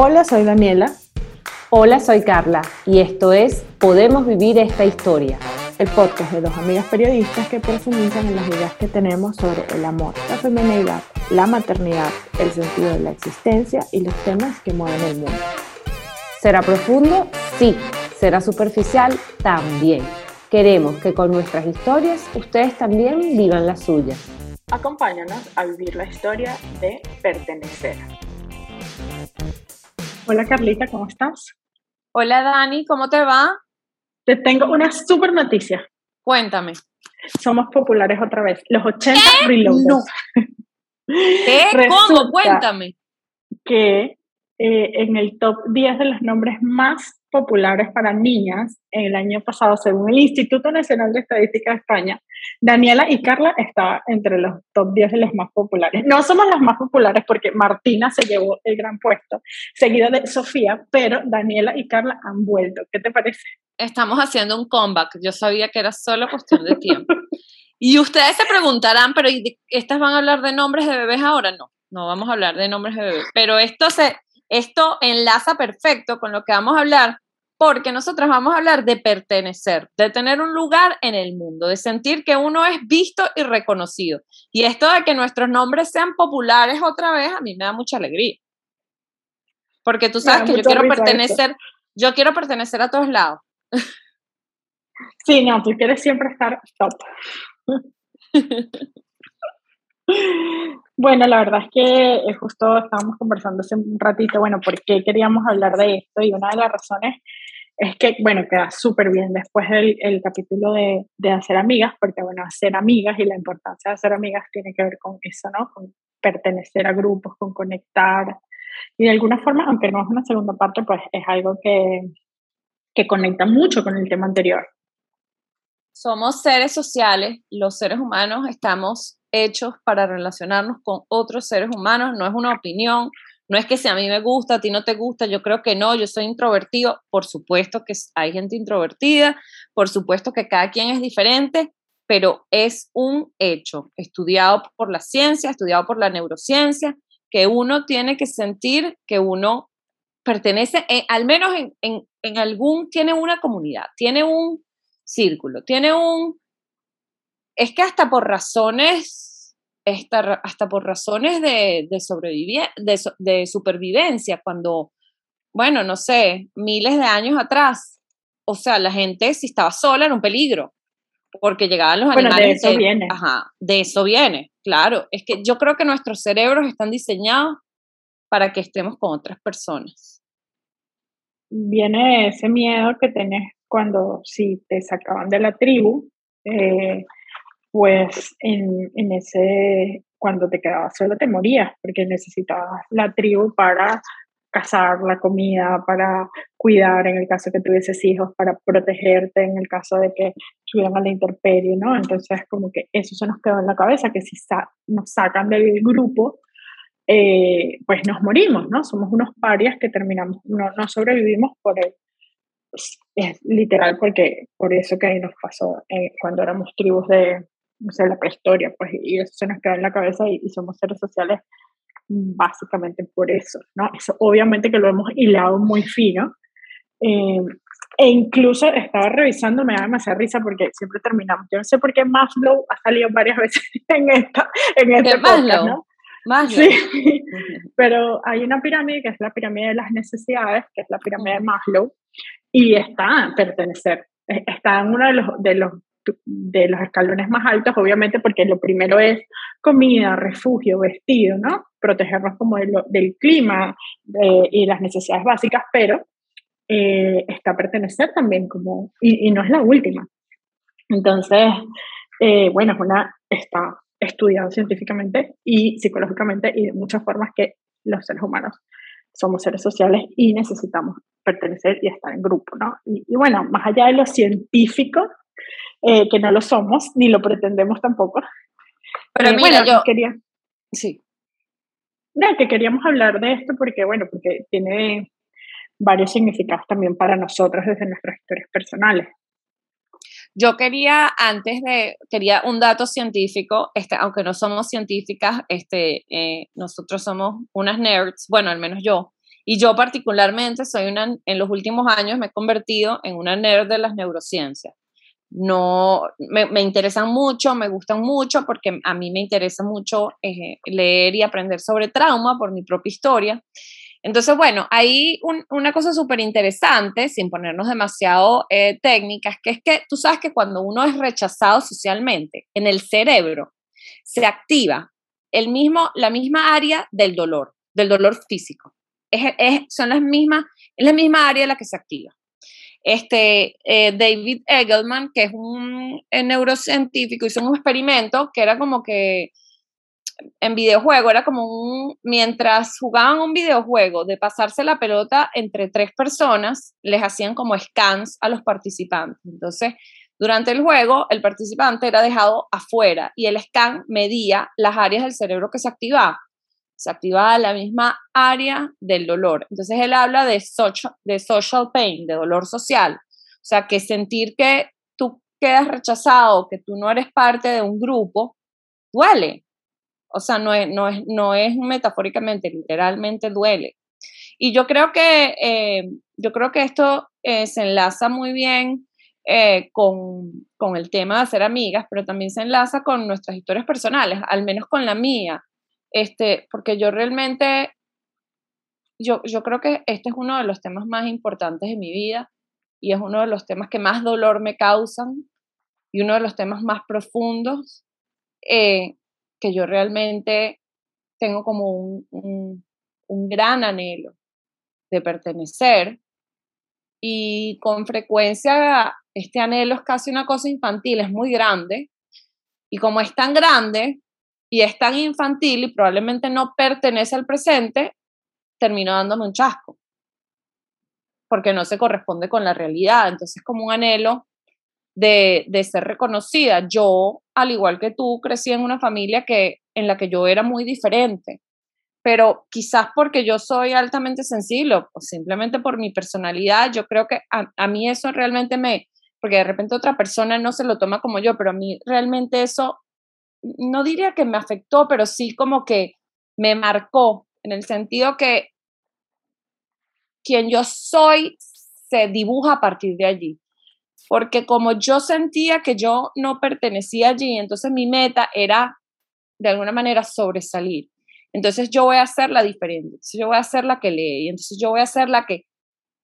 Hola, soy Daniela. Hola, soy Carla y esto es Podemos Vivir esta Historia. El podcast de dos amigas periodistas que profundizan en las ideas que tenemos sobre el amor, la feminidad, la maternidad, el sentido de la existencia y los temas que mueven el mundo. ¿Será profundo? Sí. ¿Será superficial? También. Queremos que con nuestras historias ustedes también vivan las suyas. Acompáñanos a vivir la historia de pertenecer. Hola Carlita, ¿cómo estás? Hola Dani, ¿cómo te va? Te tengo una super noticia. Cuéntame. Somos populares otra vez. Los 80 reloaded. No. ¿Qué? ¿Cómo? Cuéntame. Que eh, en el top 10 de los nombres más populares para niñas el año pasado, según el Instituto Nacional de Estadística de España, Daniela y Carla estaban entre los top 10 de los más populares. No somos las más populares porque Martina se llevó el gran puesto, seguido de Sofía, pero Daniela y Carla han vuelto. ¿Qué te parece? Estamos haciendo un comeback. Yo sabía que era solo cuestión de tiempo. y ustedes se preguntarán, pero ¿estas van a hablar de nombres de bebés ahora? No, no vamos a hablar de nombres de bebés. Pero esto se esto enlaza perfecto con lo que vamos a hablar, porque nosotros vamos a hablar de pertenecer, de tener un lugar en el mundo, de sentir que uno es visto y reconocido. Y esto de que nuestros nombres sean populares otra vez, a mí me da mucha alegría. Porque tú sabes que yo quiero pertenecer, yo quiero pertenecer a todos lados. Sí, no, tú quieres siempre estar top. Bueno, la verdad es que eh, justo estábamos conversando hace un ratito, bueno, por qué queríamos hablar de esto y una de las razones es que, bueno, queda súper bien después del el capítulo de, de, hacer amigas, porque, bueno, hacer amigas y la importancia de hacer amigas tiene que ver con eso, ¿no? Con pertenecer a grupos, con conectar. Y de alguna forma, aunque no es una segunda parte, pues es algo que, que conecta mucho con el tema anterior. Somos seres sociales, los seres humanos estamos hechos para relacionarnos con otros seres humanos, no es una opinión, no es que si a mí me gusta, a ti no te gusta, yo creo que no, yo soy introvertido, por supuesto que hay gente introvertida, por supuesto que cada quien es diferente, pero es un hecho estudiado por la ciencia, estudiado por la neurociencia, que uno tiene que sentir que uno pertenece, al menos en, en, en algún, tiene una comunidad, tiene un círculo, tiene un, es que hasta por razones, hasta por razones de, de, de, supervivencia, cuando, bueno, no sé, miles de años atrás, o sea, la gente si estaba sola era un peligro, porque llegaban los bueno, animales. De eso viene. Ajá, de eso viene, claro. Es que yo creo que nuestros cerebros están diseñados para que estemos con otras personas. Viene ese miedo que tenés cuando si te sacaban de la tribu, eh, pues en, en, ese, cuando te quedabas solo te morías, porque necesitabas la tribu para cazar la comida, para cuidar en el caso que tuvieses hijos, para protegerte en el caso de que estuvieran a la intemperie, ¿no? Entonces, como que eso se nos quedó en la cabeza, que si nos sacan del grupo, eh, pues nos morimos, ¿no? Somos unos parias que terminamos, no, no sobrevivimos por él. Es, literal porque por eso que ahí nos pasó eh, cuando éramos tribus de, no sé, la prehistoria, pues, y eso se nos queda en la cabeza y, somos seres sociales básicamente por eso, ¿no? Eso obviamente que lo hemos hilado muy fino. Eh, e incluso estaba revisando, me da demasiada risa porque siempre terminamos. Yo no sé por qué Maslow ha salido varias veces en esta en este podcast, ¿no? Maslow. Sí, pero hay una pirámide que es la pirámide de las necesidades, que es la pirámide de Maslow, y está pertenecer. Está en uno de los, de los de los escalones más altos, obviamente, porque lo primero es comida, refugio, vestido, ¿no? Protegernos como del clima y las necesidades básicas, pero eh, está pertenecer también como, y, no es la última. Entonces, eh, bueno, es una, está estudiado científicamente y psicológicamente y de muchas formas que los seres humanos somos seres sociales y necesitamos pertenecer y estar en grupo, ¿no? Y, y bueno, más allá de lo científico, eh, que no lo somos, ni lo pretendemos tampoco. Pero eh, mira, yo... Quería, sí. No, que queríamos hablar de esto porque, bueno, porque tiene varios significados también para nosotros desde nuestras historias personales. Yo quería, antes de, quería un dato científico, este, aunque no somos científicas, este, eh, nosotros somos unas nerds, bueno, al menos yo, Y yo particularmente soy una, en los últimos años me he convertido en una nerd de las neurociencias. No, me, me interesan mucho, me gustan mucho porque a mí me interesa mucho eh, leer y aprender sobre trauma por mi propia historia. Entonces, bueno, hay una cosa súper interesante, sin ponernos demasiado eh, técnicas, que es que tú sabes que cuando uno es rechazado socialmente, en el cerebro se activa el mismo, la misma área del dolor, del dolor físico. Es, son las mismas, es la misma área la que se activa. Este, eh, David Egelman, que es un eh, neurocientífico, hizo un experimento que era como que en videojuego, era como un, mientras jugaban un videojuego de pasarse la pelota entre tres personas, les hacían como scans a los participantes. Entonces, durante el juego, el participante era dejado afuera y el scan medía las áreas del cerebro que se activaban. Se activaba la misma área del dolor. Entonces, él habla de social, de social pain, de dolor social. O sea, que sentir que tú quedas rechazado, que tú no eres parte de un grupo, duele. O sea, no es, no es, no es metafóricamente, literalmente duele. Y yo creo que, eh, yo creo que esto eh, se enlaza muy bien eh, con, con, el tema de hacer amigas, pero también se enlaza con nuestras historias personales, al menos con la mía, este, porque yo realmente, yo, yo creo que este es uno de los temas más importantes de mi vida y es uno de los temas que más dolor me causan y uno de los temas más profundos que yo realmente tengo como un, un, gran anhelo de pertenecer y con frecuencia este anhelo es casi una cosa infantil, es muy grande y como es tan grande y es tan infantil y probablemente no pertenece al presente, termino dándome un chasco porque no se corresponde con la realidad. Entonces, como un anhelo de, de, ser reconocida. Yo, al igual que tú, crecí en una familia que, en la que yo era muy diferente, pero quizás porque yo soy altamente sensible o simplemente por mi personalidad, yo creo que a, a mí eso realmente me, porque de repente otra persona no se lo toma como yo, pero a mí realmente eso, no diría que me afectó, pero sí como que me marcó, en el sentido que quien yo soy se dibuja a partir de allí porque como yo sentía que yo no pertenecía allí, entonces mi meta era de alguna manera sobresalir. Entonces yo voy a hacer la diferente, entonces yo voy a hacer la que lee, entonces yo voy a hacer la que...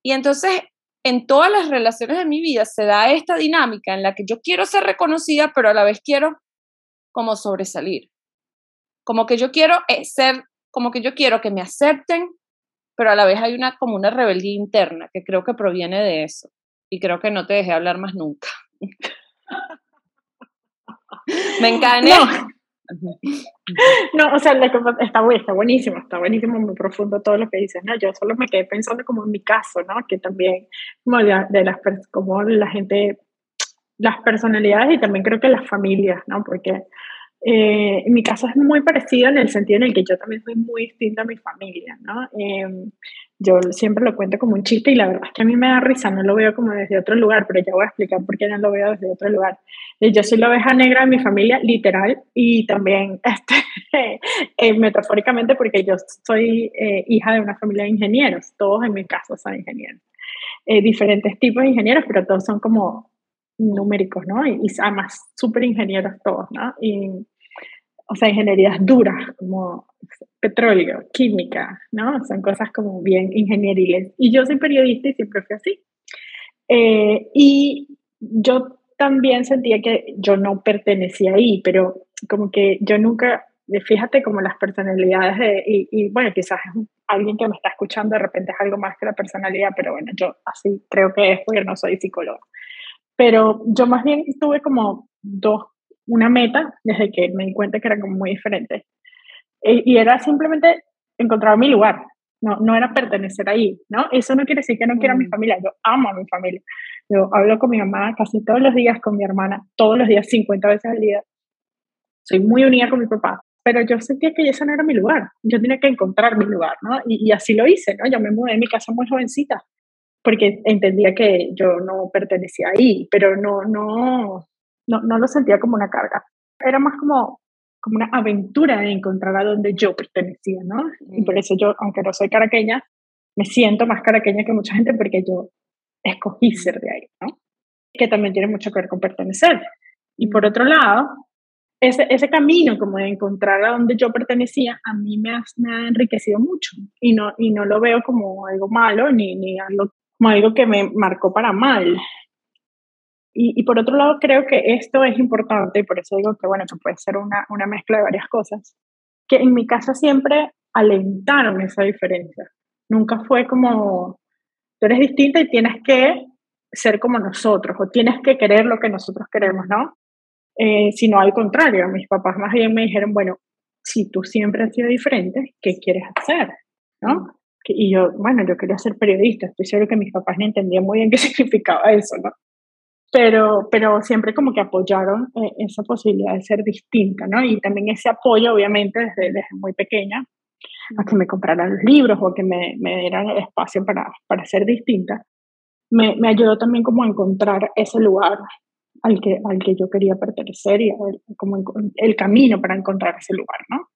Y entonces en todas las relaciones de mi vida se da esta dinámica en la que yo quiero ser reconocida, pero a la vez quiero como sobresalir. Como que yo quiero eh, ser, como que yo quiero que me acepten, pero a la vez hay una como una rebeldía interna que creo que proviene de eso y creo que no te dejé hablar más nunca. Me encané. No. o sea, está, está buenísimo, está buenísimo, muy profundo todo lo que dices, ¿no? Yo solo me quedé pensando como en mi caso, ¿no? Que también, como de, las, como la gente, las personalidades y también creo que las familias, ¿no? Porque eh, en mi caso es muy parecido en el sentido en el que yo también soy muy distinta a mi familia, ¿no? Em, yo siempre lo cuento como un chiste y la verdad es que a mí me da risa, no lo veo como desde otro lugar, pero ya voy a explicar por qué no lo veo desde otro lugar. Eh, yo soy la oveja negra de mi familia, literal, y también este, eh, metafóricamente porque yo soy eh, hija de una familia de ingenieros, todos en mi casa son ingenieros. diferentes tipos de ingenieros, pero todos son como numéricos, ¿no? Y, y además súper ingenieros todos, ¿no? Y, o sea, ingenierías duras, como petróleo, química, ¿no? Son cosas como bien ingenieriles. Y yo soy periodista y siempre fui así. Eh, y yo también sentía que yo no pertenecía ahí, pero como que yo nunca, fíjate como las personalidades de, y, y bueno, quizás alguien que me está escuchando de repente es algo más que la personalidad, pero bueno, yo así creo que es porque no soy psicóloga. Pero yo más bien tuve como dos una meta desde que me di cuenta que era como muy diferente. E, y era simplemente encontrar mi lugar, no, no era pertenecer ahí, ¿no? Eso no quiere decir que no quiera a mi mm. familia, yo amo a mi familia. Yo hablo con mi mamá casi todos los días, con mi hermana, todos los días, 50 veces al día. Soy muy unida con mi papá, pero yo sentía que ese no era mi lugar, yo tenía que encontrar mi lugar, ¿no? Y, y así lo hice, ¿no? Yo me mudé en mi casa muy jovencita, porque entendía que yo no pertenecía ahí, pero no, no, no, no lo sentía como una carga. Era más como, como una aventura de encontrar a donde yo pertenecía, ¿no? Y por mm. eso yo, aunque no soy caraqueña, me siento más caraqueña que mucha gente porque yo escogí ser de ahí, ¿no? Que también tiene mucho que ver con pertenecer. Y por otro lado, ese, ese camino como de encontrar a donde yo pertenecía, a mí me ha, me ha enriquecido mucho y no, y no lo veo como algo malo ni, ni algo, como algo que me marcó para mal. Y, y, por otro lado, creo que esto es importante y por eso digo que, bueno, que puede ser una, una mezcla de varias cosas, que en mi casa siempre alentaron esa diferencia. Nunca fue como, tú eres distinta y tienes que ser como nosotros o tienes que querer lo que nosotros queremos, ¿no? Eh, sino al contrario, mis papás más bien me dijeron, bueno, si tú siempre has sido diferente, ¿qué quieres hacer? ¿No? Y yo, bueno, yo quería ser periodista, estoy seguro que mis papás no entendían muy bien qué significaba eso, ¿no? Pero, pero siempre como que apoyaron eh, esa posibilidad de ser distinta, ¿no? Y también ese apoyo, obviamente, desde, desde muy pequeña, a que me compraran los libros o que me, me dieran el espacio para, para ser distinta, me, me, ayudó también como a encontrar ese lugar al que, al que yo quería pertenecer y como el camino para encontrar ese lugar, ¿no?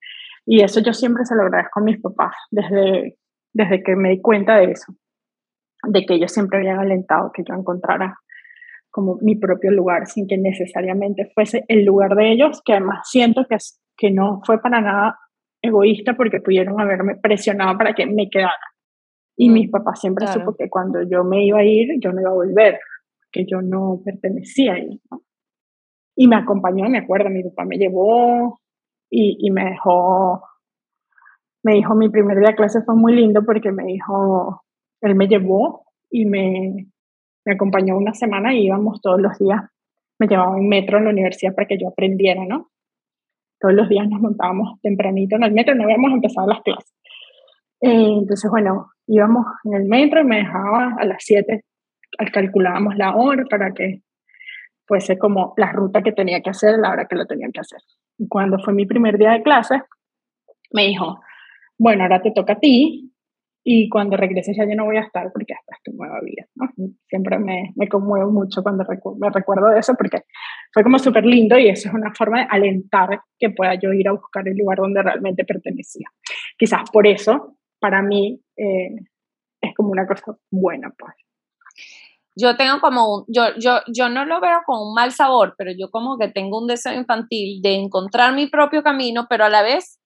Y eso yo siempre se lo agradezco a mis papás desde, desde que me di cuenta de eso, de que ellos siempre habían alentado que yo encontrara como mi propio lugar sin que necesariamente fuese el lugar de ellos, que además siento que, que no fue para nada egoísta porque pudieron haberme presionado para que me quedara. Y mm, mis papás siempre supo que cuando yo me iba a ir, yo no iba a volver, que yo no pertenecía ahí. ¿no? Y me acompañó, me acuerdo, mi papá me llevó y, y, me dejó, me dijo, mi primer día de clase fue muy lindo porque me dijo, él me llevó y me, me acompañó una semana y íbamos todos los días, me llevaba en metro en la universidad para que yo aprendiera, ¿no? todos los días nos montábamos tempranito en el metro, no habíamos empezado las clases. Eh, entonces, bueno, íbamos en el metro y me dejaba a las 7, calculábamos la hora para que fuese como la ruta que tenía que hacer, la hora que lo tenía que hacer. Y cuando fue mi primer día de clase, me dijo, bueno, ahora te toca a ti, y cuando regreses ya yo no voy a estar porque esta es tu nueva vida. ¿no? Siempre me, me conmuevo mucho cuando me recuerdo de eso porque fue como súper lindo y eso es una forma de alentar que pueda yo ir a buscar el lugar donde realmente pertenecía. Quizás por eso, para mí, eh, es como una cosa buena, pues. Yo tengo como un, yo, yo, yo no lo veo con un mal sabor, pero yo como que tengo un deseo infantil de encontrar mi propio camino, pero a la vez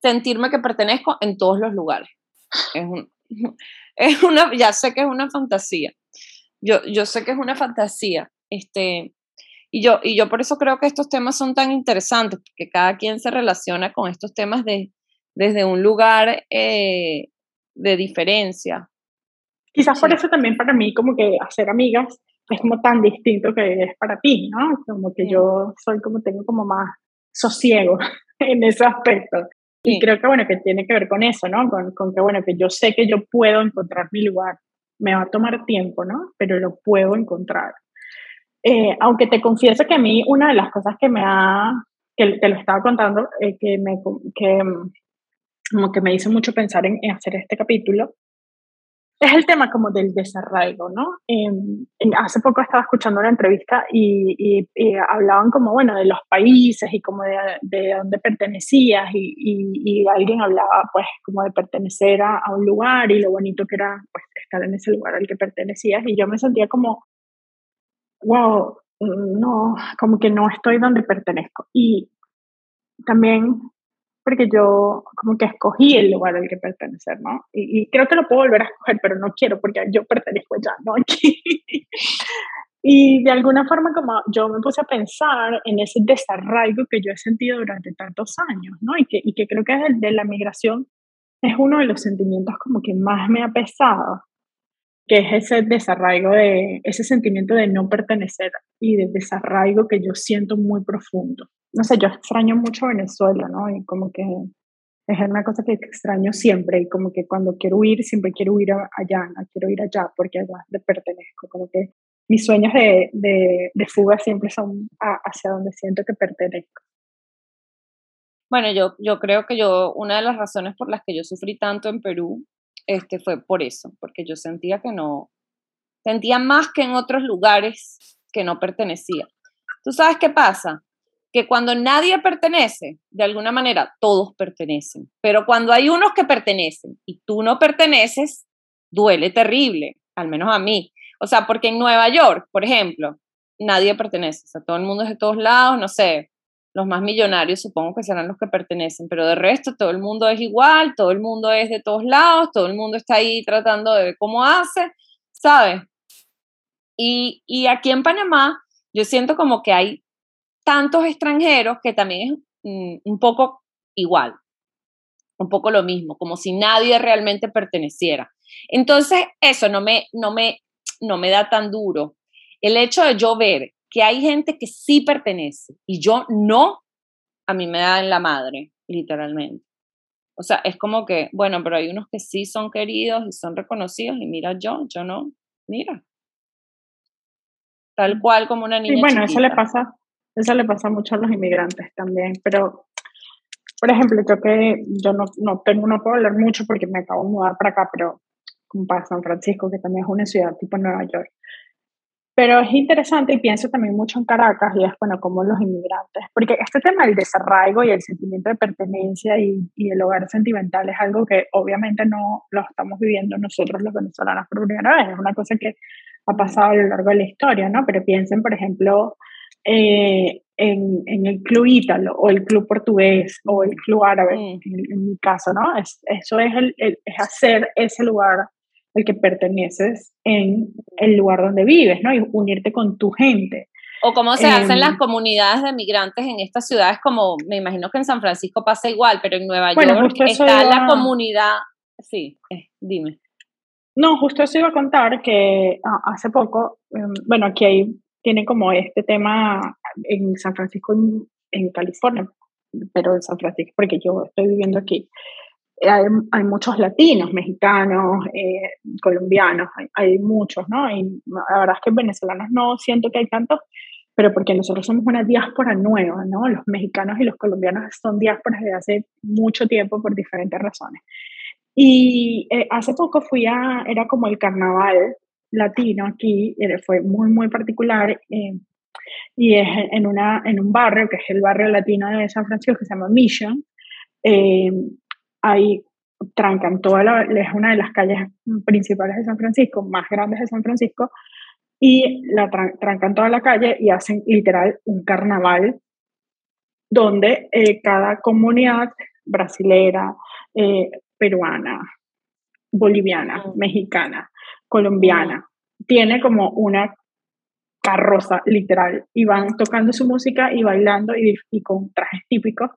sentirme que pertenezco en todos los lugares. Es, es una, ya sé que es una fantasía. Yo, yo sé que es una fantasía. Este, y yo, y yo por eso creo que estos temas son tan interesantes, porque cada quien se relaciona con estos temas de, desde un lugar eh, de diferencia. Quizás por eso también para mí como que hacer amigas es como tan distinto que es para ti, ¿no? Como que yo soy como tengo como más sosiego en ese aspecto. Y creo que, bueno, que tiene que ver con eso, ¿no? Con, con, que, bueno, que yo sé que yo puedo encontrar mi lugar. Me va a tomar tiempo, ¿no? Pero lo puedo encontrar. Eh, aunque te confieso que a mí una de las cosas que me ha, que te lo estaba contando, eh, que, me, que, como que me hizo mucho pensar en, en hacer este capítulo, es el tema como del desarraigo, ¿no? Em, hace poco estaba escuchando una entrevista y, hablaban como, bueno, de los países y como de, de dónde pertenecías y, y, alguien hablaba pues como de pertenecer a, un lugar y lo bonito que era pues estar en ese lugar al que pertenecías y yo me sentía como, wow, no, como que no estoy donde pertenezco. Y también porque yo como que escogí el lugar al que pertenecer, ¿no? Y, creo que lo puedo volver a escoger, pero no quiero porque yo pertenezco ya, ¿no? y de alguna forma como yo me puse a pensar en ese desarraigo que yo he sentido durante tantos años, ¿no? Y que, y que creo que de, de la migración es uno de los sentimientos como que más me ha pesado, que es ese desarraigo de, ese sentimiento de no pertenecer y de desarraigo que yo siento muy profundo no sé, yo extraño mucho Venezuela, ¿no? Y como que es una cosa que extraño siempre y como que cuando quiero huir, siempre quiero huir allá, no quiero ir allá porque allá le pertenezco, como que mis sueños de, de, de fuga siempre son hacia donde siento que pertenezco. Bueno, yo, yo creo que yo, una de las razones por las que yo sufrí tanto en Perú, este, fue por eso, porque yo sentía que no, sentía más que en otros lugares que no pertenecía. ¿Tú sabes qué pasa? Que cuando nadie pertenece, de alguna manera todos pertenecen, pero cuando hay unos que pertenecen y tú no perteneces, duele terrible, al menos a mí. O sea, porque en Nueva York, por ejemplo, nadie pertenece, o sea, todo el mundo es de todos lados, no sé, los más millonarios supongo que serán los que pertenecen, pero de resto todo el mundo es igual, todo el mundo es de todos lados, todo el mundo está ahí tratando de ver cómo hace, ¿sabes? Y, y aquí en Panamá yo siento como que hay tantos extranjeros que también es mm, un poco igual, un poco lo mismo, como si nadie realmente perteneciera. Entonces, eso no me, no me, no me da tan duro. El hecho de yo ver que hay gente que sí pertenece y yo no, a mí me da en la madre, literalmente. O sea, es como que, bueno, pero hay unos que sí son queridos y son reconocidos y mira yo, yo no, mira. Tal cual como una niña. Y bueno, eso le pasa, eso le pasa mucho a los inmigrantes también, pero por ejemplo, yo que yo no, no tengo, no puedo hablar mucho porque me acabo de mudar para acá, pero como para San Francisco, que también es una ciudad tipo Nueva York. Pero es interesante y pienso también mucho en Caracas y es, bueno, como los inmigrantes, porque este tema del desarraigo y el sentimiento de pertenencia y, y, el hogar sentimental es algo que obviamente no lo estamos viviendo nosotros los venezolanos por primera vez, es una cosa que ha pasado a lo largo de la historia, ¿no? Pero piensen, por ejemplo, eh, en, en, el club ítalo o el club portugués o el club árabe, mm. en, mi caso, ¿no? Es, eso es, el, es hacer ese lugar el que perteneces en el lugar donde vives, ¿no? Y unirte con tu gente. O cómo se hacen las em, comunidades de migrantes en estas ciudades, como me imagino que en San Francisco pasa igual, pero en Nueva York está la comunidad. Sí, eh, dime. No, justo eso iba a contar que ah, hace poco, em, bueno, aquí hay, tiene como este tema en San Francisco, en, en California, pero en San Francisco, porque yo estoy viviendo aquí hay, hay, muchos latinos, mexicanos, eh, colombianos, hay, hay, muchos, ¿no? Y la verdad es que venezolanos no siento que hay tantos, pero porque nosotros somos una diáspora nueva, ¿no? Los mexicanos y los colombianos son diásporas desde hace mucho tiempo por diferentes razones. Y eh, hace poco fui a, era como el carnaval latino aquí, eh, fue muy, muy particular. y es en, una, en un barrio, que es el barrio latino de San Francisco, que se llama Mission, eh, ahí trancan toda la, es una de las calles principales de San Francisco, más grandes de San Francisco, y la trancan toda la calle y hacen literal un carnaval donde eh, cada comunidad brasilera, eh, peruana, boliviana, mm. mexicana, colombiana, tiene como una carroza literal y van tocando su música y bailando y, con trajes típicos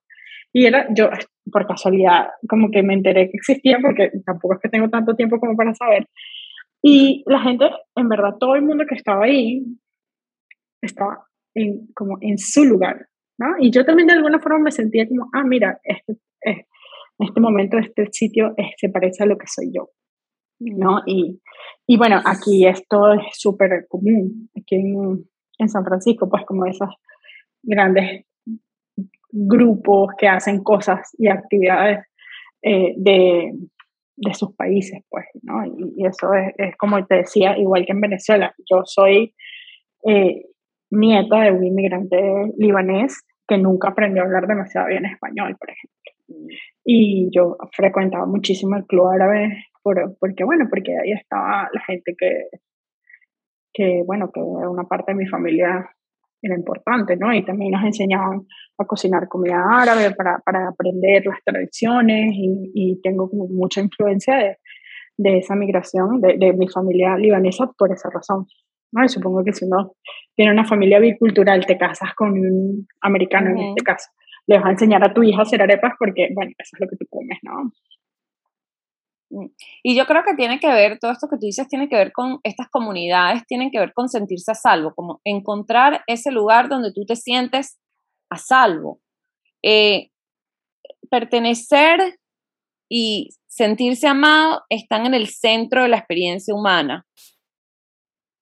y era, yo por casualidad, como que me enteré que existía, porque tampoco es que tengo tanto tiempo como para saber. Y la gente, en verdad, todo el mundo que estaba ahí, estaba en, como en su lugar, ¿no? Y yo también de alguna forma me sentía como, ah, mira, este, en este momento, este sitio se parece a lo que soy yo, ¿no? Y, y bueno, aquí esto es súper común, aquí en, en San Francisco, pues como esas grandes grupos que hacen cosas y actividades eh, de, de, sus países, pues, ¿no? Y, eso es, es, como te decía, igual que en Venezuela. Yo soy eh, nieta de un inmigrante libanés que nunca aprendió a hablar demasiado bien español, por ejemplo. Y yo frecuentaba muchísimo el club árabe por, porque, bueno, porque ahí estaba la gente que, que, bueno, que una parte de mi familia era importante, ¿no? Y también nos enseñaban a cocinar comida árabe para, para aprender las tradiciones y, y, tengo como mucha influencia de, de esa migración de, de, mi familia libanesa por esa razón. ¿no? Y supongo que si uno tiene una familia bicultural, te casas con un americano en este caso, le vas a enseñar a tu hija a hacer arepas porque, bueno, eso es lo que tú comes, ¿no? Mm. Y yo creo que tiene que ver, todo esto que tú dices tiene que ver con estas comunidades, tienen que ver con sentirse a salvo, como encontrar ese lugar donde tú te sientes a salvo. Eh, pertenecer y sentirse amado están en el centro de la experiencia humana.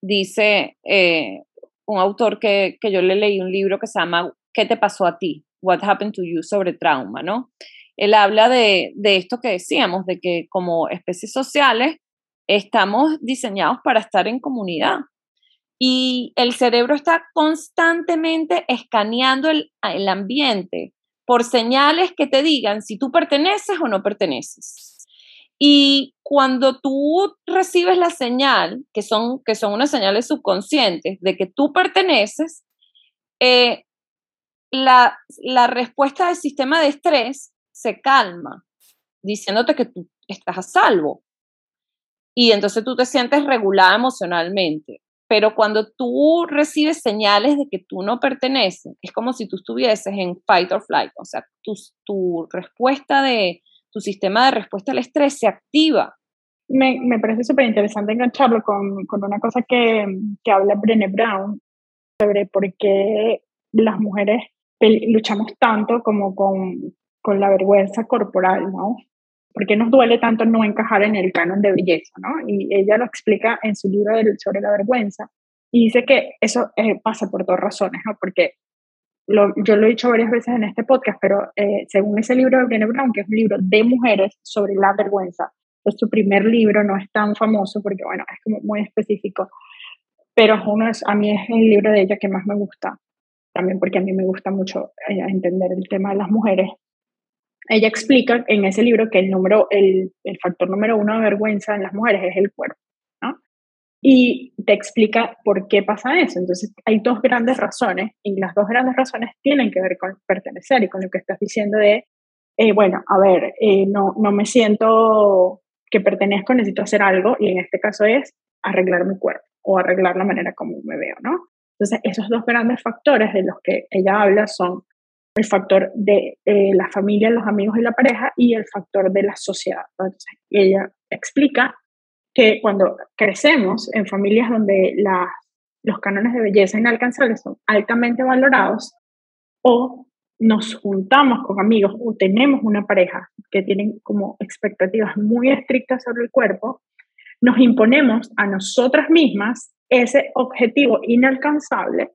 Dice eh, un autor que, que yo le leí un libro que se llama ¿Qué te pasó a ti? What happened to you sobre trauma, ¿no? Él habla de, de esto que decíamos, de que como especies sociales estamos diseñados para estar en comunidad. Y el cerebro está constantemente escaneando el, el, ambiente por señales que te digan si tú perteneces o no perteneces. Y cuando tú recibes la señal, que son, que son unas señales subconscientes de que tú perteneces, eh, la, la respuesta del sistema de estrés se calma, diciéndote que tú estás a salvo. Y entonces tú te sientes regulada emocionalmente. Pero cuando tú recibes señales de que tú no perteneces, es como si tú estuvieses en fight or flight. O sea, tu, tu respuesta de, tu sistema de respuesta al estrés se activa. Me, me parece súper interesante engancharlo con, con, una cosa que, que habla Brené Brown sobre por qué las mujeres luchamos tanto como con, con la vergüenza corporal, ¿no? ¿Por qué nos duele tanto no encajar en el canon de belleza, ¿no? Y ella lo explica en su libro sobre la vergüenza. Y dice que eso eh, pasa por dos razones, ¿no? Porque lo, yo lo he dicho varias veces en este podcast, pero eh, según ese libro de Brené Brown, que es un libro de mujeres sobre la vergüenza, es su primer libro, no es tan famoso porque, bueno, es como muy específico, pero uno es, a mí es el libro de ella que más me gusta, también porque a mí me gusta mucho eh, entender el tema de las mujeres. Ella explica en ese libro que el, número, el, el factor número uno de vergüenza en las mujeres es el cuerpo. Y te explica por qué pasa eso. Entonces, hay dos grandes razones y las dos grandes razones tienen que ver con pertenecer y con lo que estás diciendo de, eh, bueno, a ver, eh, no, no me siento que pertenezco, necesito hacer algo y en este caso es arreglar mi cuerpo o arreglar la manera como me veo, ¿no? Entonces, esos dos grandes factores de los que ella habla son el factor de eh, la familia, los amigos y la pareja y el factor de la sociedad. Ella explica que cuando crecemos en familias donde los cánones de belleza inalcanzables son altamente valorados o nos juntamos con amigos o tenemos una pareja que tienen como expectativas muy estrictas sobre el cuerpo, nos imponemos a nosotras mismas ese objetivo inalcanzable,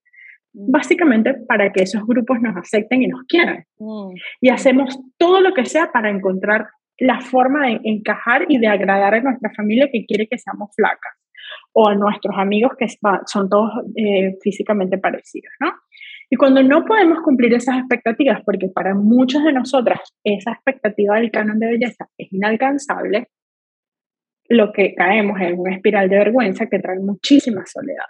básicamente para que esos grupos nos acepten y nos quieran. Mm. Y hacemos todo lo que sea para encontrar la forma de encajar y de agradar a nuestra familia que quiere que seamos flacas o a nuestros amigos que son todos eh, físicamente parecidos, ¿no? Y cuando no podemos cumplir esas expectativas, porque para muchos de nosotras esa expectativa del canon de belleza es inalcanzable, lo que caemos en una espiral de vergüenza que trae muchísima soledad.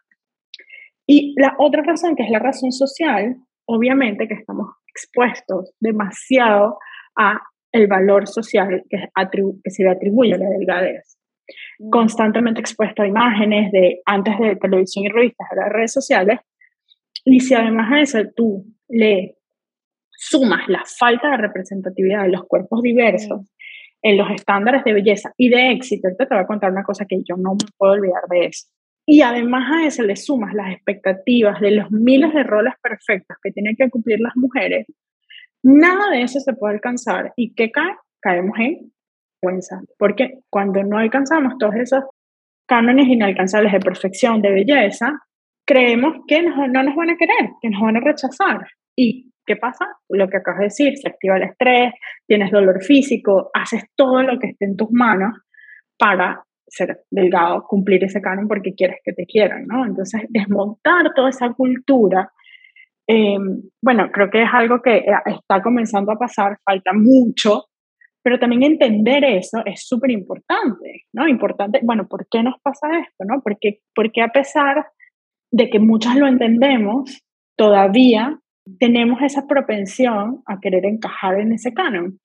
Y la otra razón, que es la razón social, obviamente que estamos expuestos demasiado a el valor social que, que se le atribuye a la delgadez. Mm. Constantemente expuesto a imágenes de antes de televisión y revistas, a las redes sociales. Y si además a eso tú le sumas la falta de representatividad de los cuerpos diversos, en los estándares de belleza y de éxito. te voy a contar una cosa que yo no me puedo olvidar de eso. Y además a eso le sumas las expectativas de los miles de roles perfectos que tienen que cumplir las mujeres, nada de eso se puede alcanzar. ¿Y qué cae? Caemos en vergüenza. Porque cuando no alcanzamos todos esos cánones inalcanzables de perfección, de belleza, creemos que no, no nos van a querer, que nos van a rechazar. ¿Y qué pasa? Lo que acabas de decir, se activa el estrés, tienes dolor físico, haces todo lo que esté en tus manos para ser delgado, cumplir ese canon porque quieres que te quieran, ¿no? Entonces, desmontar toda esa cultura, em, bueno, creo que es algo que eh, está comenzando a pasar, falta mucho, pero también entender eso es súper importante, ¿no? Importante, bueno, ¿por qué nos pasa esto, no? Porque, porque a pesar de que muchas lo entendemos, todavía tenemos esa propensión a querer encajar en ese canon.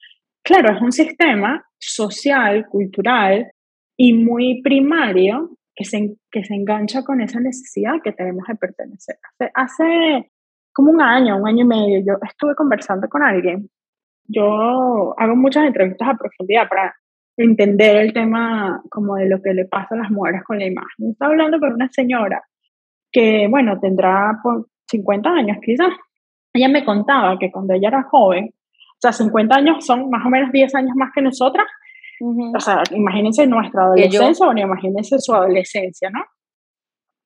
Claro, es un sistema social, cultural y muy primario que se, que se engancha con esa necesidad que tenemos de pertenecer. Hace, hace como un año, un año y medio, yo estuve conversando con alguien. Yo hago muchas entrevistas a profundidad para entender el tema como de lo que le pasa a las mujeres con la imagen. Estaba hablando con una señora que, bueno, tendrá por 50 años quizás, ella me contaba que cuando ella era joven, o sea, 50 años son más o menos 10 años más que nosotras, o sea, imagínense nuestra adolescencia, o imagínense su adolescencia, ¿no?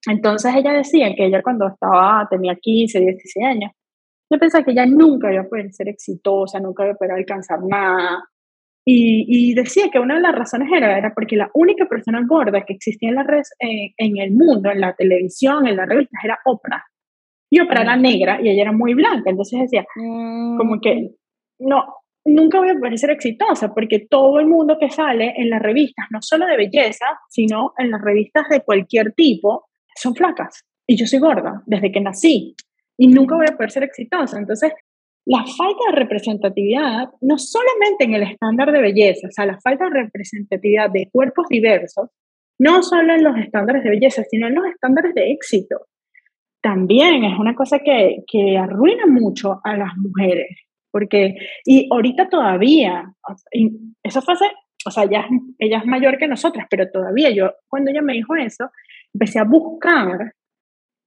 Entonces ella decía que ella cuando estaba, tenía 15, 16 años, yo pensaba que ella nunca iba a poder ser exitosa, nunca iba a poder alcanzar nada. Y, y decía que una de las razones era, era porque la única persona gorda que existía en, la red, eh, en el mundo, en la televisión, en las revistas, era Oprah. Y Oprah era negra y ella era muy blanca, entonces decía, como que, mm. no, nunca voy a poder ser exitosa porque todo el mundo que sale en las revistas, no solo de belleza, sino en las revistas de cualquier tipo, son flacas. Y yo soy gorda desde que nací y nunca voy a poder ser exitosa. Entonces, la falta de representatividad, no solamente en el estándar de belleza, o sea, la falta de representatividad de cuerpos diversos, no solo en los estándares de belleza, sino en los estándares de éxito, también es una cosa que, que arruina mucho a las mujeres. Porque, y ahorita todavía, eso fue hace, o sea, ya, ella es mayor que nosotras, pero todavía yo, cuando ella me dijo eso, empecé a buscar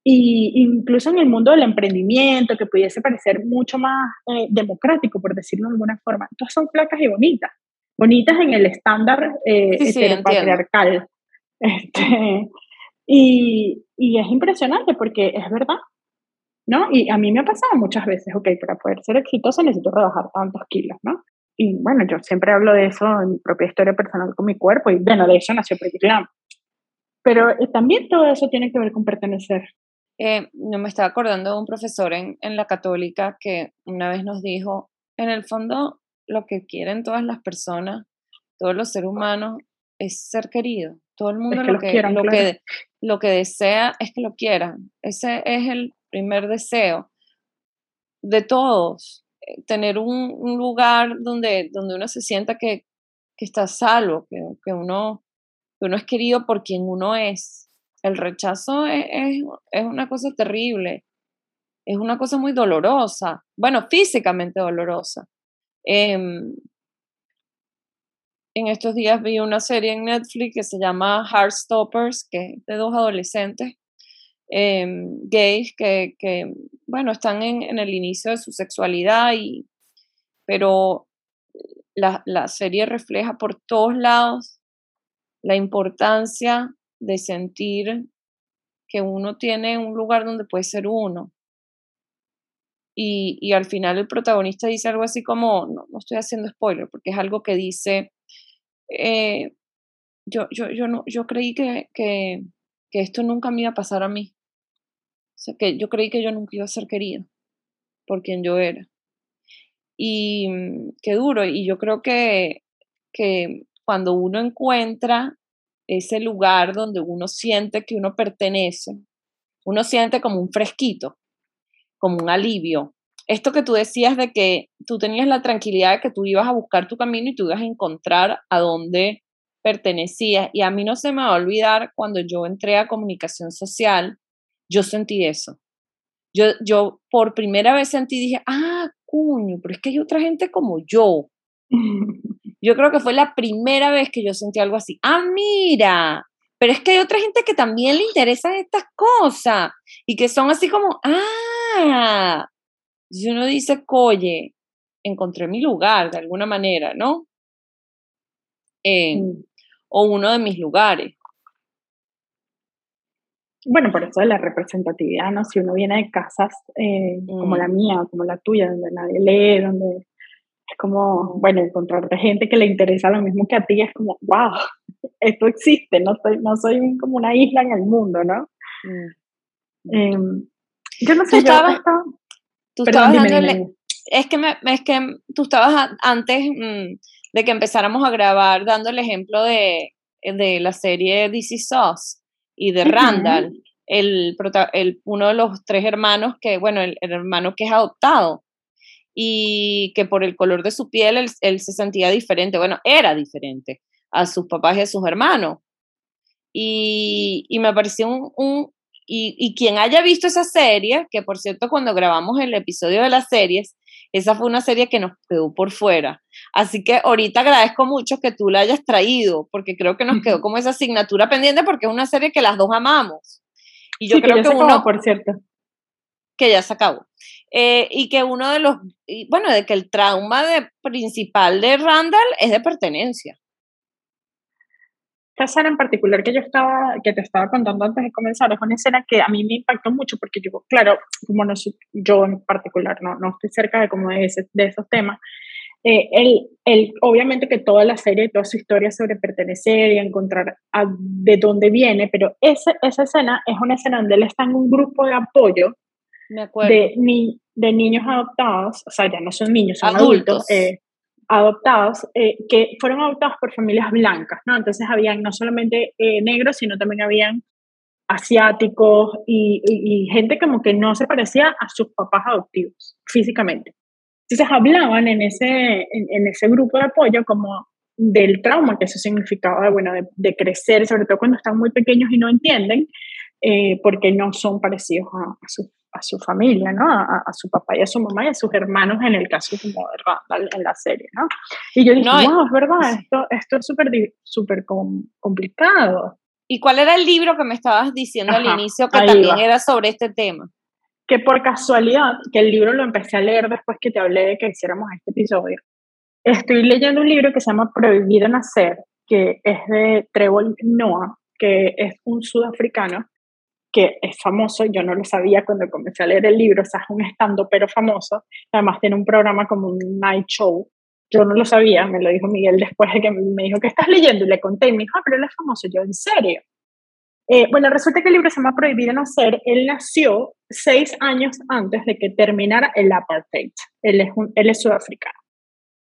y incluso en el mundo del emprendimiento, que pudiese parecer mucho más eh, democrático, por decirlo de alguna forma, todas son flacas y bonitas, bonitas en el estándar eh, patriarcal. Este, y, y, es impresionante porque es verdad, ¿no? Y a mí me ha pasado muchas veces, ok, para poder ser exitosa necesito rebajar tantos kilos, ¿no? Y bueno, yo siempre hablo de eso en mi propia historia personal con mi cuerpo y bueno, de eso nació Pretty Pero eh, también todo eso tiene que ver con pertenecer. Eh, no me estaba acordando de un profesor en, en la católica que una vez nos dijo, en el fondo lo que quieren todas las personas, todos los seres humanos, es ser querido. Todo el mundo lo, que, lo, que, lo que desea es que lo quieran. Ese es el primer deseo de todos. Eh, tener un, lugar donde, donde uno se sienta que, que está salvo, que, que, uno, que uno es querido por quien uno es. El rechazo es, es, es una cosa terrible, es una cosa muy dolorosa, bueno, físicamente dolorosa. Eh, en estos días vi una serie en Netflix que se llama Heartstoppers, que es de dos adolescentes em, gays que, bueno, están en, en, el inicio de su sexualidad, y, pero la, la serie refleja por todos lados la importancia de sentir que uno tiene un lugar donde puede ser uno. Y, y, al final el protagonista dice algo así como, no, no estoy haciendo spoiler, porque es algo que dice eh, yo, yo, yo, no, yo creí que, que, que, esto nunca me iba a pasar a mí. O sea, que yo creí que yo nunca iba a ser querido por quien yo era. Y mm, qué duro. Y yo creo que, que cuando uno encuentra ese lugar donde uno siente que uno pertenece, uno siente como un fresquito, como un alivio, esto que tú decías de que tú tenías la tranquilidad de que tú ibas a buscar tu camino y tú ibas a encontrar a dónde pertenecías. Y a mí no se me va a olvidar cuando yo entré a comunicación social, yo sentí eso. Yo, yo por primera vez sentí, dije, ah, cuño, pero es que hay otra gente como yo. Yo creo que fue la primera vez que yo sentí algo así. Ah, mira, pero es que hay otra gente que también le interesan estas cosas y que son así como, ah, si uno dice, coye, encontré mi lugar de alguna manera, ¿no? Mm. O uno de mis lugares. Bueno, por eso de la representatividad, ¿no? Si uno viene de casas eh, como la mm. mía, como la tuya, donde nadie lee, donde es como, bueno, encontrarte gente que le interesa lo mismo que a ti, es como, wow, esto existe, no soy, no soy como una isla en el mundo, ¿no? Mm. Em, yo no sé, yo Tú estabas dándole, es que me, es que tú estabas antes mm, de que empezáramos a grabar dando el ejemplo de, de la serie DC Sauce y de Randall, el, el, uno de los tres hermanos que, bueno, el, hermano que es adoptado y que por el color de su piel él, él, se sentía diferente, bueno, era diferente a sus papás y a sus hermanos. Y, y me pareció un, un, y, quien haya visto esa serie, que por cierto cuando grabamos el episodio de las series, esa fue una serie que nos quedó por fuera. Así que ahorita agradezco mucho que tú la hayas traído, porque creo que nos quedó como esa asignatura pendiente, porque es una serie que las dos amamos. Y yo creo que, uno, por cierto. Que ya se acabó. Eh, y que uno de los, bueno, de que el trauma de, principal de Randall es de pertenencia esta escena en particular que yo estaba, que te estaba contando antes de comenzar, es una escena que a mí me impactó mucho porque yo, claro, como no soy, yo en particular no, no estoy cerca de, como de, ese, de esos temas, eh, él, él, obviamente que toda la serie, toda su historia sobre pertenecer y encontrar a, de dónde viene, pero esa, esa escena es una escena donde él está en un grupo de apoyo de, ni, de niños adoptados, o sea, ya no son niños, son adultos, adultos eh, adoptados, eh, que fueron adoptados por familias blancas, ¿no? Entonces habían no solamente eh, negros, sino también habían asiáticos y, gente como que no se parecía a sus papás adoptivos físicamente. Entonces hablaban en ese, en, ese grupo de apoyo como del trauma que eso significaba, bueno, de, crecer, sobre todo cuando están muy pequeños y no entienden, eh, porque no son parecidos a, a, su, familia, ¿no? A, su papá y a su mamá y a sus hermanos en el caso como de Randall en la serie, ¿no? Y yo dije, no, es verdad, esto, esto es súper súper complicado. ¿Y cuál era el libro que me estabas diciendo al inicio que también era sobre este tema? Que por casualidad, que el libro lo empecé a leer después que te hablé de que hiciéramos este episodio. Estoy leyendo un libro que se llama Prohibido Nacer, que es de Trevor Noah, que es un sudafricano que es famoso, yo no lo sabía cuando comencé a leer el libro, o sea, es un estando pero famoso, además tiene un programa como un night show yo no lo sabía, me lo dijo Miguel después de que me dijo, ¿qué estás leyendo? Y le conté y me dijo, ah, pero él es famoso. Yo, ¿en serio? Eh, bueno, resulta que el libro se llama Prohibido Nacer. Él nació seis años antes de que terminara el apartheid. Él es, él es sudafricano.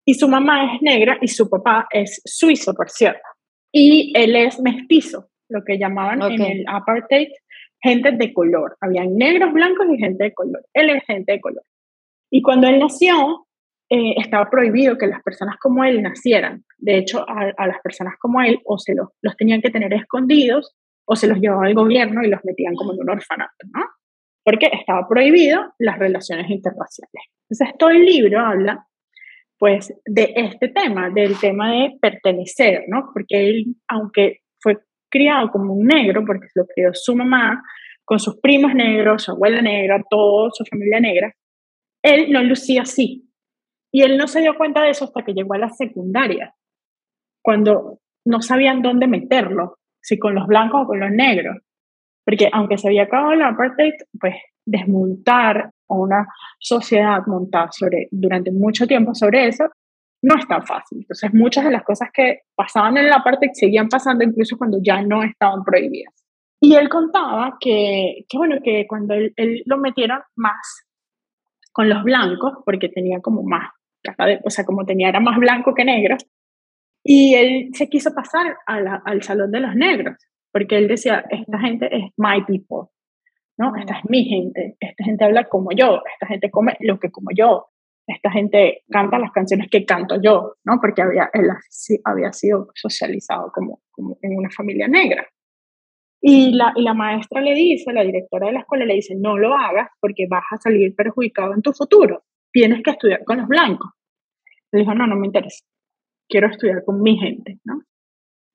Y su mamá es negra y su papá es suizo, por cierto. Y él es mestizo, lo que llamaban en el apartheid gente de color. Habían negros, blancos y gente de color. Él es gente de color. Y cuando él nació, eh, estaba prohibido que las personas como él nacieran. De hecho, a, las personas como él o se los, los, tenían que tener escondidos o se los llevaba el gobierno y los metían como en un orfanato, ¿no? Porque estaba prohibido las relaciones interraciales. Entonces, todo el libro habla, pues, de este tema, del tema de pertenecer, ¿no? Porque él, aunque criado como un negro, porque lo crió su mamá, con sus primos negros, su abuela negra, toda su familia negra, él no lucía así, y él no se dio cuenta de eso hasta que llegó a la secundaria, cuando no sabían dónde meterlo, si con los blancos o con los negros. Porque aunque se había acabado el apartheid, pues desmontar una sociedad montada sobre, durante mucho tiempo sobre eso no es tan fácil. Entonces muchas de las cosas que pasaban en el apartheid seguían pasando incluso cuando ya no estaban prohibidas. Y él contaba que, que bueno, que cuando él, lo metieron más con los blancos, porque tenía como más o sea, como tenía, era más blanco que negro. Y él se quiso pasar al salón de los negros, porque él decía, esta gente es my people, ¿no? Esta es mi gente, esta gente habla como yo, esta gente come lo que como yo, esta gente canta las canciones que canto yo, ¿no? Porque había, él había sido socializado como, en una familia negra. Y la, y la maestra le dice, la directora de la escuela le dice, no lo hagas porque vas a salir perjudicado en tu futuro tienes que estudiar con los blancos. Le dijo, no, no me interesa, quiero estudiar con mi gente, ¿no?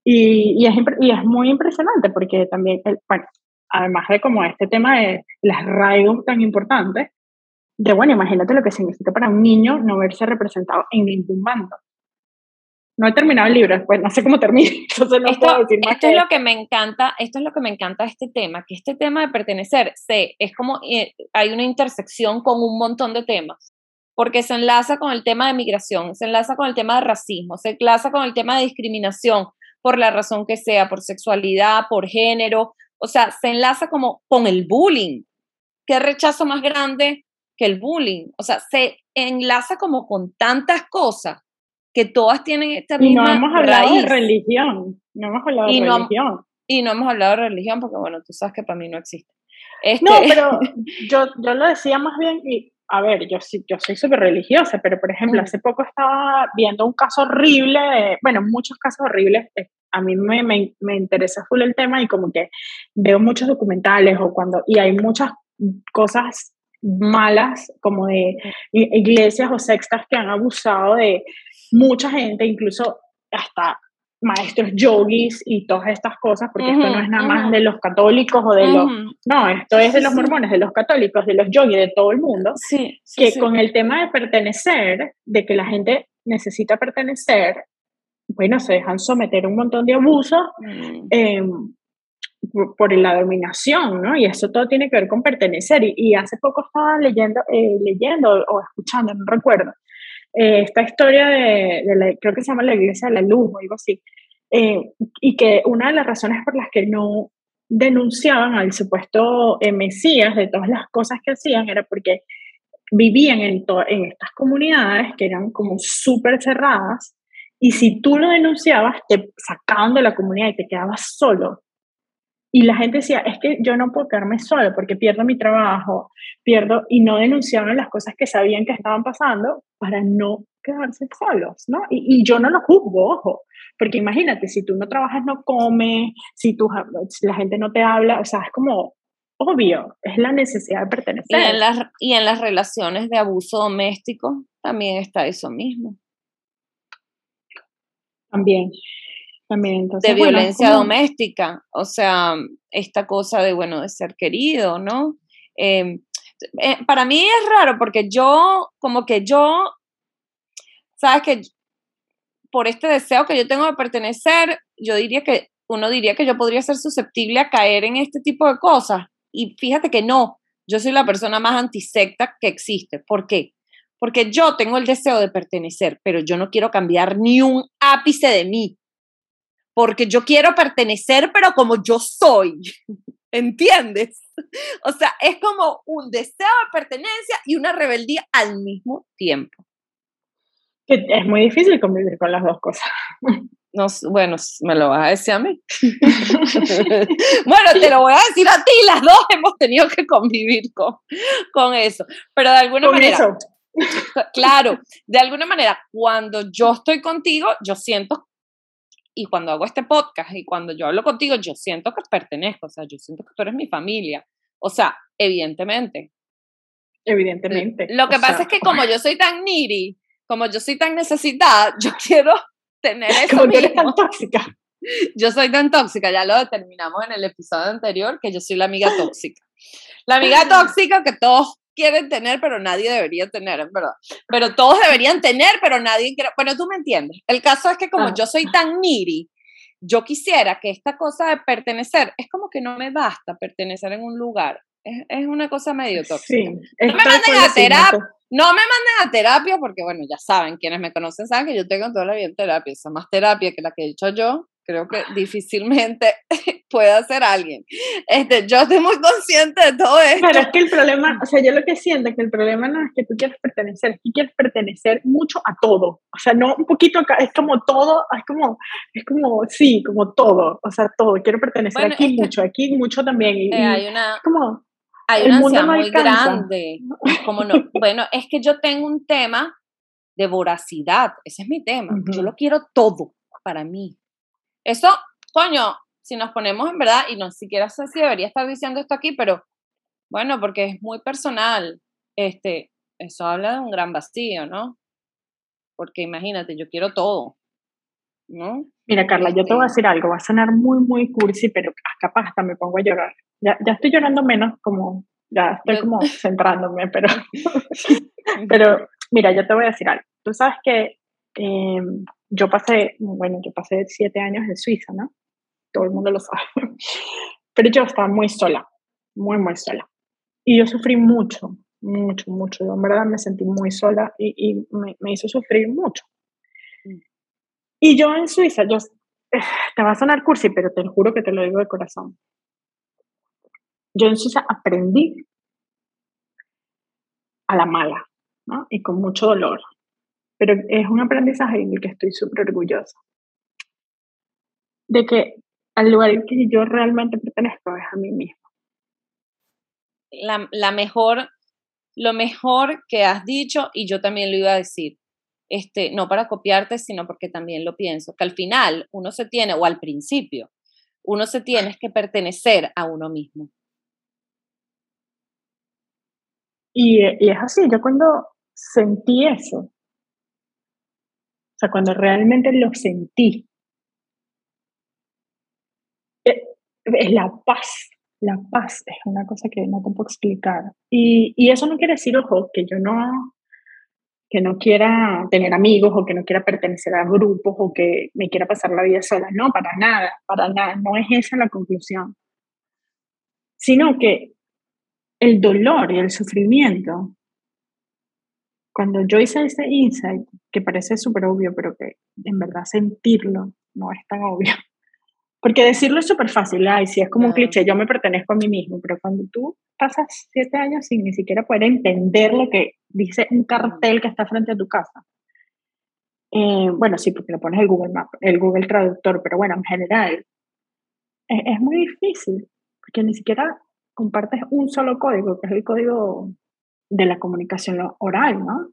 Y, es, muy impresionante porque también, bueno, además de como este tema de las raíces tan importantes, de bueno, imagínate lo que significa para un niño no verse representado en ningún bando. No he terminado el libro, pues no sé cómo termina, entonces no esto, puedo decir más Esto es lo que me encanta, esto es lo que me encanta de este tema, que este tema de pertenecer, sé, es como eh, hay una intersección con un montón de temas porque se enlaza con el tema de migración, se enlaza con el tema de racismo, se enlaza con el tema de discriminación, por la razón que sea, por sexualidad, por género, o sea, se enlaza como con el bullying. ¿Qué rechazo más grande que el bullying? O sea, se enlaza como con tantas cosas que todas tienen esta misma y no hemos hablado de religión, no hemos hablado de religión. Y no hemos hablado de religión porque, bueno, tú sabes que para mí no existe. No, este pero yo, yo lo decía más bien, y a ver, yo, yo soy súper religiosa, pero por ejemplo, mm. hace poco estaba viendo un caso horrible, bueno, muchos casos horribles, eh, a mí me, me, me, interesa full el tema y como que veo muchos documentales o cuando, y hay muchas cosas malas como de iglesias o sextas que han abusado de mucha gente, incluso hasta maestros yogis y todas estas cosas, porque esto no es nada más de los católicos o de los... No, esto es de los mormones, de los católicos, de los yogis, de todo el mundo, sí, que con el tema de pertenecer, de que la gente necesita pertenecer, bueno, se dejan someter a un montón de abusos mm. Por, la dominación, ¿no? Y eso todo tiene que ver con pertenecer. Y, hace poco estaba leyendo, eh, leyendo o escuchando, no recuerdo, eh, esta historia de, la, creo que se llama la Iglesia de la Luz o algo así, eh, y que una de las razones por las que no denunciaban al supuesto eh, Mesías de todas las cosas que hacían era porque vivían en, en estas comunidades que eran como súper cerradas y si tú lo denunciabas, te sacaban de la comunidad y te quedabas solo. Y la gente decía, es que yo no puedo quedarme solo porque pierdo mi trabajo, pierdo, y no denunciaban las cosas que sabían que estaban pasando para no quedarse solos, ¿no? Y, y yo no lo juzgo, ojo, porque imagínate, si tú no trabajas, no comes, si, tú, si la gente no te habla, o sea, es como obvio, es la necesidad de pertenecer. Y en las, y en las relaciones de abuso doméstico también está eso mismo. También de violencia doméstica, o sea, esta cosa de, bueno, de ser querido, ¿no? Em, eh, para mí es raro porque yo, como que yo, sabes que por este deseo que yo tengo de pertenecer, yo diría que, uno diría que yo podría ser susceptible a caer en este tipo de cosas. Y fíjate que no, yo soy la persona más antisecta que existe. ¿Por qué? Porque yo tengo el deseo de pertenecer, pero yo no quiero cambiar ni un ápice de mí porque yo quiero pertenecer, pero como yo soy, ¿entiendes? O sea, es como un deseo de pertenencia y una rebeldía al mismo tiempo. Es muy difícil convivir con las dos cosas. No, bueno, me lo vas a decir a mí. bueno, te lo voy a decir a ti, las dos hemos tenido que convivir con, con eso. Pero de alguna manera, claro, de alguna manera, cuando yo estoy contigo, yo siento y cuando hago este podcast y cuando yo hablo contigo, yo siento que pertenezco, o sea, yo siento que tú eres mi familia. O sea, evidentemente. Evidentemente. Lo que pasa es que como yo soy tan needy, como yo soy tan necesitada, yo quiero tener eso como eres tan tóxica. Yo soy tan tóxica, ya lo determinamos en el episodio anterior, que yo soy la amiga tóxica. La amiga tóxica que todos quieren tener, pero nadie debería tener, en verdad. Pero todos deberían tener, pero nadie quiere. Bueno, tú me entiendes. El caso es que como ah. yo soy tan needy, yo quisiera que esta cosa de pertenecer, es como que no me basta pertenecer en un lugar. Es, es una cosa medio tóxica. Sí, no me manden a terapia. No me manden a terapia porque, bueno, ya saben, quienes me conocen saben que yo tengo toda la vida en terapia. Esa más terapia que la que he hecho yo creo que difícilmente puede hacer alguien. Este, yo estoy muy consciente de todo esto. Pero es que el problema, o sea, yo lo que siento es que el problema no es que tú quieres pertenecer, es que quieres pertenecer mucho a todo. O sea, no un poquito acá, es como todo, es como, es como, sí, como todo, o sea, todo. Quiero pertenecer aquí mucho, aquí mucho también. Y, eh, hay una... Como, hay una ansiedad muy grande. Como no, bueno, es que yo tengo un tema de voracidad, ese es mi tema. Yo lo quiero todo para mí. Eso, coño, si nos ponemos en verdad, y no siquiera sé si debería estar diciendo esto aquí, pero bueno, porque es muy personal, este, eso habla de un gran vacío, ¿no? Porque imagínate, yo quiero todo, ¿no? Mira, Carla, yo te voy a este decir algo, va a sonar muy, muy cursi, pero capaz hasta me pongo a llorar. Ya, ya estoy llorando menos, como, ya estoy como centrándome, pero, pero mira, yo te voy a decir algo. Tú sabes que em, yo pasé, bueno, yo pasé siete años en Suiza, ¿no? Todo el mundo lo sabe. Pero yo estaba muy sola, muy, muy sola. Y yo sufrí mucho, mucho, mucho. Yo en verdad me sentí muy sola y, y me, me, hizo sufrir mucho. Y yo en Suiza, yo, te va a sonar cursi, pero te lo juro que te lo digo de corazón. Yo en Suiza aprendí a la mala, ¿no? Y con mucho dolor pero es un aprendizaje en el que estoy súper orgullosa. De que al lugar en que yo realmente pertenezco es a mí mismo. La, la mejor, lo mejor que has dicho, y yo también lo iba a decir, este, no para copiarte, sino porque también lo pienso, que al final uno se tiene, o al principio, uno se tiene que pertenecer a uno mismo. Y, y es así, yo cuando sentí eso, o sea, cuando realmente lo sentí, eh, es la paz. La paz es una cosa que no te puedo explicar. Y, y eso no quiere decir, ojo, que yo no, que no quiera tener amigos o que no quiera pertenecer a grupos o que me quiera pasar la vida sola. No, para nada, para nada. No es esa la conclusión. Sino que el dolor y el sufrimiento cuando yo hice ese insight, que parece súper obvio, pero que en verdad sentirlo no es tan obvio, Porque decirlo es súper fácil, ay, sí, es como un cliché, yo me pertenezco a mí mismo, pero cuando tú pasas siete años sin ni siquiera poder entender lo que dice un cartel que está frente a tu casa, eh, bueno, sí, porque lo pones el Google Map, el Google Traductor, pero bueno, en general, es, es muy difícil, porque ni siquiera compartes un solo código, que es el código de la comunicación oral, ¿no?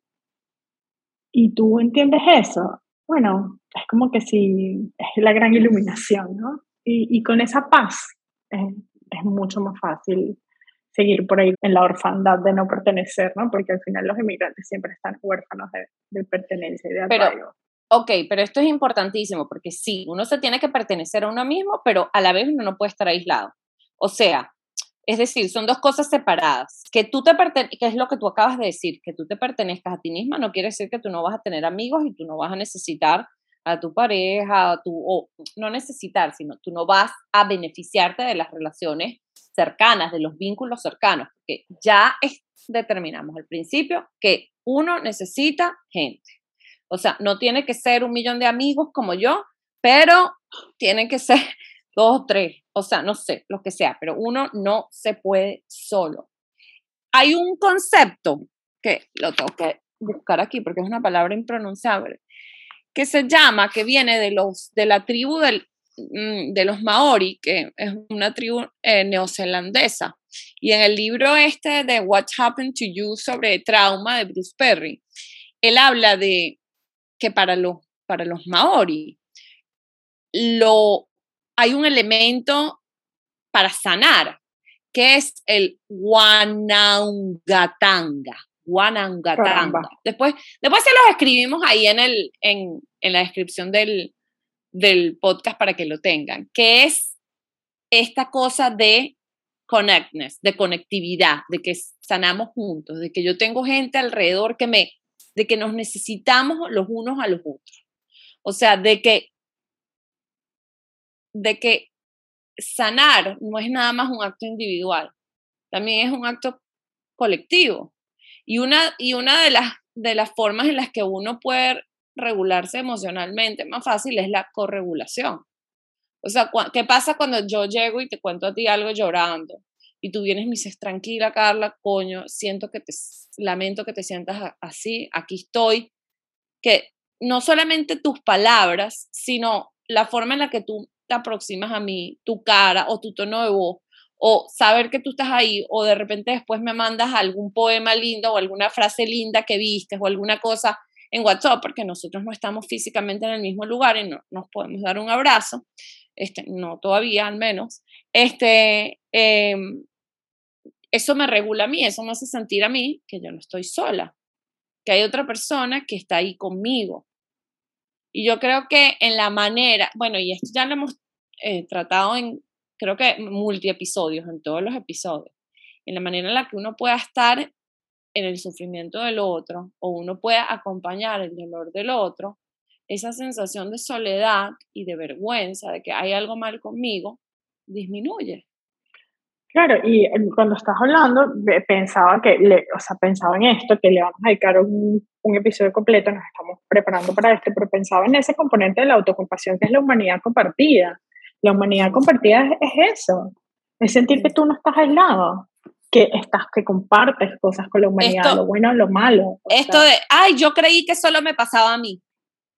Y tú entiendes eso, bueno, es como que si es la gran iluminación, ¿no? Y, con esa paz es mucho más fácil seguir por ahí en la orfandad de no pertenecer, ¿no? Porque al final los inmigrantes siempre están huérfanos de, pertenencia y de pero, Ok, pero esto es importantísimo porque sí, uno se tiene que pertenecer a uno mismo, pero a la vez uno no puede estar aislado. O sea, es decir, son dos cosas separadas. Que tú te que es lo que tú acabas de decir, que tú te pertenezcas a ti misma no quiere decir que tú no vas a tener amigos y tú no vas a necesitar a tu pareja, a tu, o no necesitar, sino tú no vas a beneficiarte de las relaciones cercanas, de los vínculos cercanos, porque ya determinamos al principio que uno necesita gente. O sea, no tiene que ser un millón de amigos como yo, pero tienen que ser dos, tres, o sea, no sé, lo que sea, pero uno no se puede solo. Hay un concepto que lo tengo que buscar aquí porque es una palabra impronunciable, que se llama, que viene de, los, de la tribu del, mm, de los Maori, que es una tribu eh, neozelandesa. Y en el libro este de What Happened to You sobre trauma de Bruce Perry, él habla de que para los, para los Maori, lo hay un elemento para sanar, que es el Wanangatanga. Wanangatanga. Después, después se los escribimos ahí en, el, en, en la descripción del, del podcast para que lo tengan, que es esta cosa de connectness, de conectividad, de que sanamos juntos, de que yo tengo gente alrededor que me, de que nos necesitamos los unos a los otros. O sea, de que de que sanar no es nada más un acto individual, también es un acto colectivo. Y una, y una de, las, de las formas en las que uno puede regularse emocionalmente más fácil es la corregulación. O sea, ¿qué pasa cuando yo llego y te cuento a ti algo llorando? Y tú vienes y dices, tranquila, Carla, coño, siento que te, lamento que te sientas así, aquí estoy. Que no solamente tus palabras, sino la forma en la que tú aproximas a mí, tu cara o tu tono de voz, o saber que tú estás ahí, o de repente después me mandas algún poema lindo o alguna frase linda que viste o alguna cosa en WhatsApp, porque nosotros no estamos físicamente en el mismo lugar y no nos podemos dar un abrazo, este, no todavía al menos, este, em, eso me regula a mí, eso me hace sentir a mí que yo no estoy sola, que hay otra persona que está ahí conmigo. Y yo creo que en la manera, bueno, y esto ya lo hemos eh, tratado en, creo que multi-episodios, en todos los episodios, en la manera en la que uno pueda estar en el sufrimiento del otro o uno pueda acompañar el dolor del otro, esa sensación de soledad y de vergüenza de que hay algo mal conmigo disminuye. Claro, y em, cuando estás hablando, pensaba que, le, o sea, pensaba en esto, que le vamos a dedicar un, un, episodio completo, nos estamos preparando para este, pero pensaba en ese componente de la autocompasión que es la humanidad compartida. La humanidad compartida es, eso, es sentir que tú no estás aislado, que estás, que compartes cosas con la humanidad, lo bueno, lo malo. Esto de, ay, yo creí que solo me pasaba a mí.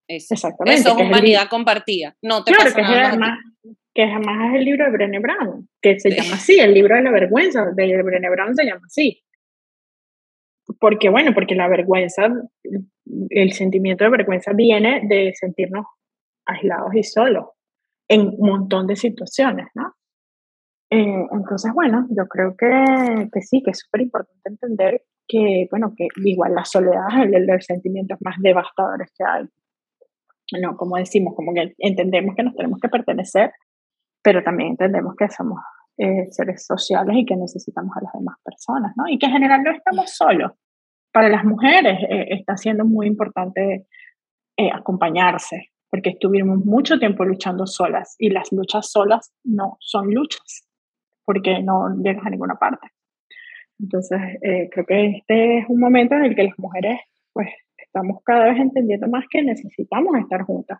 Exactamente. Eso es humanidad compartida. No te claro, que es que jamás es el libro de Brené Brown, que se llama así, el libro de la vergüenza de Brené Brown se llama así. Porque, bueno, porque la vergüenza, el sentimiento de vergüenza viene de sentirnos aislados y solos en un montón de situaciones, ¿no? Eh, entonces, bueno, yo creo que, que sí, que es súper importante entender que, bueno, que igual la soledad es el de los sentimientos más devastadores que hay. No, como decimos, como que entendemos que nos tenemos que pertenecer, pero también entendemos que somos eh, seres sociales y que necesitamos a las demás personas, ¿no? Y que en general no estamos solos. Para las mujeres eh, está siendo muy importante acompañarse, porque estuvimos mucho tiempo luchando solas y las luchas solas no son luchas, porque no llegas a ninguna parte. Entonces, eh, creo que este es un momento en el que las mujeres, pues, estamos cada vez entendiendo más que necesitamos estar juntas.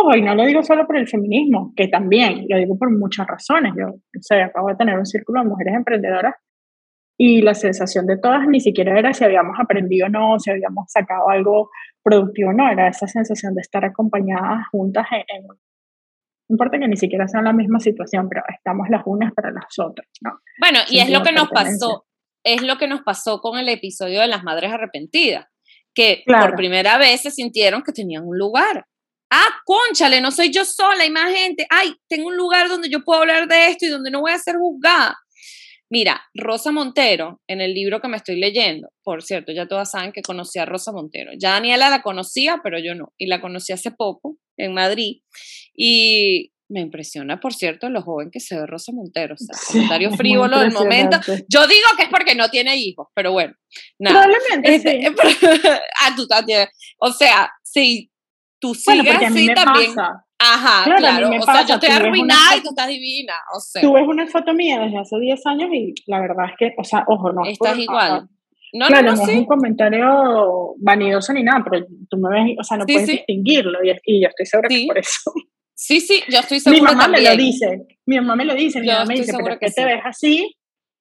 Ojo, y no lo digo solo por el feminismo, que también, lo digo por muchas razones. Yo, o sea, acabo de tener un círculo de mujeres emprendedoras y la sensación de todas ni siquiera era si habíamos aprendido o no, si habíamos sacado algo productivo o no, era esa sensación de estar acompañadas juntas en, no importa que ni siquiera sea la misma situación, pero estamos las unas para las otras, ¿no? Bueno, y es lo que nos pasó, es lo que nos pasó con el episodio de las madres arrepentidas, que por primera vez se sintieron que tenían un lugar. Ah, conchale, no soy yo sola, hay más gente. Ay, tengo un lugar donde yo puedo hablar de esto y donde no voy a ser juzgada. Mira, Rosa Montero, en el libro que me estoy leyendo, por cierto, ya todas saben que conocí a Rosa Montero. Ya Daniela la conocía, pero yo no. Y la conocí hace poco en Madrid. Y me impresiona, por cierto, lo joven que se ve Rosa Montero. O sea, comentario frívolo del momento. Yo digo que es porque no tiene hijos, pero bueno. Nada. Probablemente. Este, ah, tú también. O sea, si tú sigues así también. Ajá, claro. O sea, yo estoy arruinada y tú estás divina. O sea. Tú ves una foto mía desde hace 10 años y la verdad es que, o sea, ojo, no. Estás igual. No, claro, no, no, es un comentario vanidoso ni nada, pero tú me ves, o sea, no puedes distinguirlo y, y, yo estoy segura que por eso. Sí, sí, yo estoy segura Mi mamá también. me lo dice, mi mamá me lo dice, mi mamá me dice, pero ¿qué te ves así?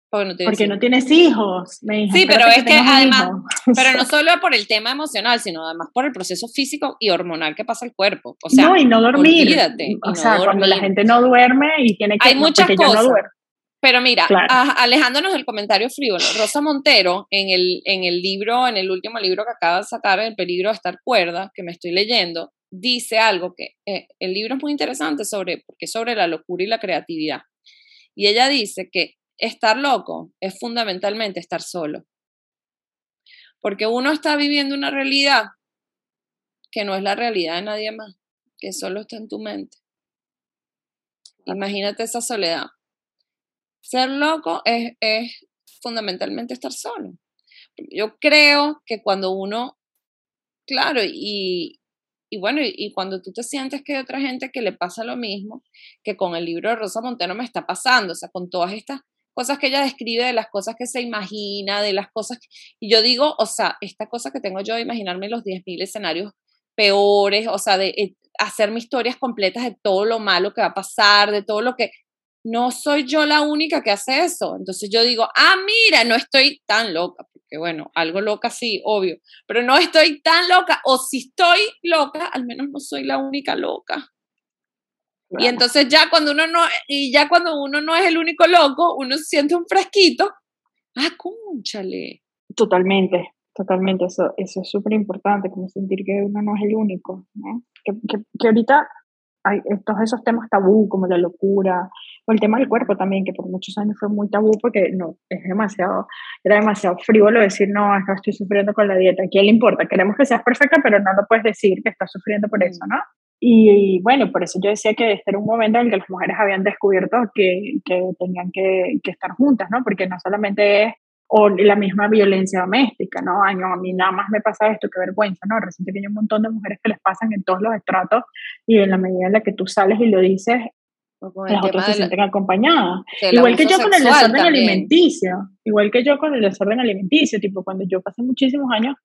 Porque no tienes hijos. Me sí, pero es que además, pero no solo por el tema emocional, sino además por el proceso físico y hormonal que pasa el cuerpo. O sea, no, y no dormir. o sea, cuando la gente no duerme y tiene que... Hay muchas cosas. pero mira, alejándonos del comentario frívolo, Rosa Montero, en el, en el libro, en el último libro que acaba de sacar, El peligro de estar cuerda, que me estoy leyendo, dice algo que eh, el libro es muy interesante sobre, porque sobre la locura y la creatividad. Y ella dice que estar loco es fundamentalmente estar solo. Porque uno está viviendo una realidad que no es la realidad de nadie más, que solo está en tu mente. Imagínate esa soledad. Ser loco es, es fundamentalmente estar solo. Yo creo que cuando uno, claro, y, y bueno, y, cuando tú te sientes que hay otra gente que le pasa lo mismo, que con el libro de Rosa Montero me está pasando, o sea, con todas estas cosas que ella describe, de las cosas que se imagina, de las cosas, y yo digo, o sea, esta cosa que tengo yo de imaginarme los 10.000 escenarios peores, o sea, de eh, hacerme historias completas de todo lo malo que va a pasar, de todo lo que... No soy yo la única que hace eso. Entonces yo digo, ah, mira, no estoy tan loca, porque bueno, algo loca sí, obvio, pero no estoy tan loca, o si estoy loca, al menos no soy la única loca. Y entonces ya cuando uno no, y ya cuando uno no es el único loco, uno siente un fresquito. Ah, cónchale. Totalmente, totalmente. Eso, eso es súper importante, como sentir que uno no es el único, ¿no? Que, que, que ahorita hay todos esos temas tabú, como la locura, o el tema del cuerpo también, que por muchos años fue muy tabú porque no, es demasiado, era demasiado frívolo decir, no, estoy sufriendo con la dieta. ¿A quién le importa? Queremos que seas perfecta, pero no lo puedes decir que estás sufriendo por eso, ¿no? Y, bueno, por eso yo decía que este era un momento en el que las mujeres habían descubierto que, que tenían que, que, estar juntas, ¿no? Porque no solamente es o la misma violencia doméstica, ¿no? Ay, no, a mí nada más me pasa esto, qué vergüenza, ¿no? Reciente que hay un montón de mujeres que les pasan en todos los estratos y en la medida en la que tú sales y lo dices, las otras se sienten acompañadas. Igual que yo con el desorden alimenticio, igual que yo con el desorden alimenticio, tipo cuando yo pasé muchísimos años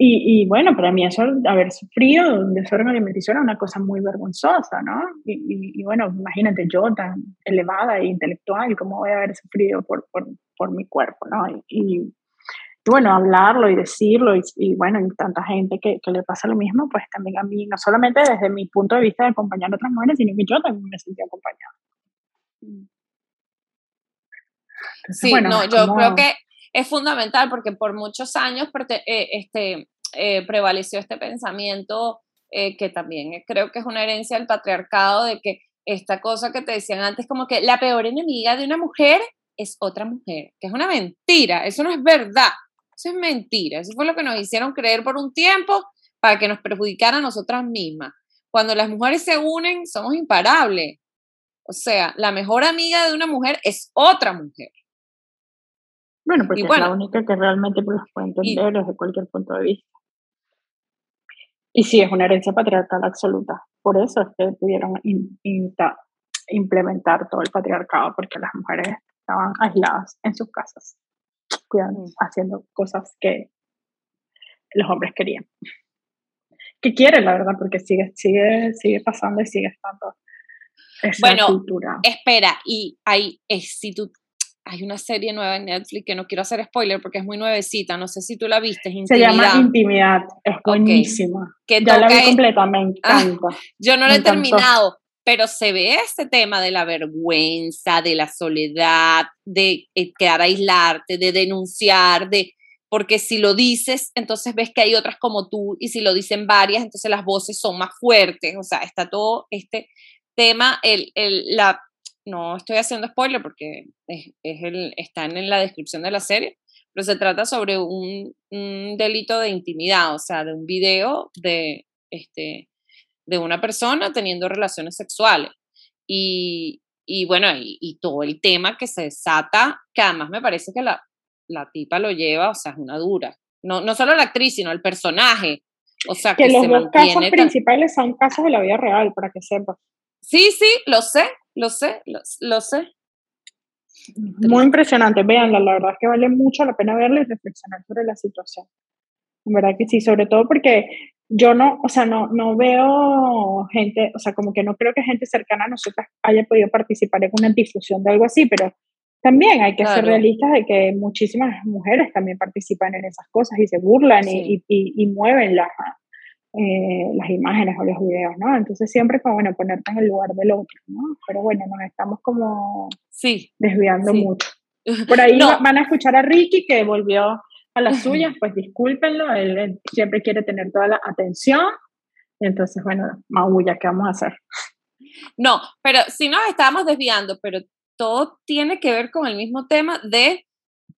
y, y, bueno, para mí eso, haber sufrido un desorden alimenticio era una cosa muy vergonzosa, ¿no? Y, y, bueno, imagínate yo tan elevada e intelectual, ¿cómo voy a haber sufrido por, por, por mi cuerpo, ¿no? Y, bueno, hablarlo y decirlo, y, bueno, y tanta gente que, que, le pasa lo mismo, pues también a mí, no solamente desde mi punto de vista de acompañar a otras mujeres, sino que yo también me sentí acompañada. Entonces, sí, bueno, no, yo creo que es fundamental porque por muchos años eh, este, eh, prevaleció este pensamiento eh, que también creo que es una herencia del patriarcado de que esta cosa que te decían antes como que la peor enemiga de una mujer es otra mujer, que es una mentira, eso no es verdad, eso es mentira, eso fue lo que nos hicieron creer por un tiempo para que nos perjudicara a nosotras mismas. Cuando las mujeres se unen, somos imparables. O sea, la mejor amiga de una mujer es otra mujer. Bueno, porque es la única que realmente los puede entender desde cualquier punto de vista. Y sí, es una herencia patriarcal absoluta. Por eso es que pudieron implementar todo el patriarcado, porque las mujeres estaban aisladas en sus casas, cuidando, mm. haciendo cosas que los hombres querían. que quiere, la verdad, porque sigue, sigue, sigue pasando y sigue estando esa bueno, cultura. espera, y hay, si tú, hay una serie nueva en Netflix que no quiero hacer spoiler porque es muy nuevecita, no sé si tú la viste, Se llama Intimidad, es buenísima. Que ya la vi completamente, me ah, yo no la he terminado, pero se ve este tema de la vergüenza, de la soledad, de eh, quedar aislarte, de denunciar, de porque si lo dices, entonces ves que hay otras como tú, y si lo dicen varias, entonces las voces son más fuertes, o sea, está todo este tema, el, el, la, no estoy haciendo spoiler porque es, el, está en la descripción de la serie, pero se trata sobre un, un, delito de intimidad, o sea, de un video de, este, de una persona teniendo relaciones sexuales. Y, y bueno, y, todo el tema que se desata, que además me parece que la, la tipa lo lleva, o sea, es una dura. No, no solo la actriz, sino el personaje. O sea, que, los dos casos principales son casos de la vida real, para que sepas. Sí, sí, lo sé, lo sé, lo, sé. Muy impresionante, véanla, la verdad es que vale mucho la pena verla y reflexionar sobre la situación. En verdad que sí, sobre todo porque yo no, o sea, no, no veo gente, o sea, como que no creo que gente cercana a nosotras haya podido participar en una difusión de algo así, pero también hay que ser realistas de que muchísimas mujeres también participan en esas cosas y se burlan y, y, mueven las, eh, las imágenes o los videos, ¿no? Entonces siempre como, bueno, ponerte en el lugar del otro, ¿no? Pero bueno, nos estamos como sí, desviando mucho. Por ahí van a escuchar a Ricky que volvió a las suyas, pues discúlpenlo, él, siempre quiere tener toda la atención. Entonces, bueno, maulla, ¿qué vamos a hacer? No, pero si nos estábamos desviando, pero todo tiene que ver con el mismo tema de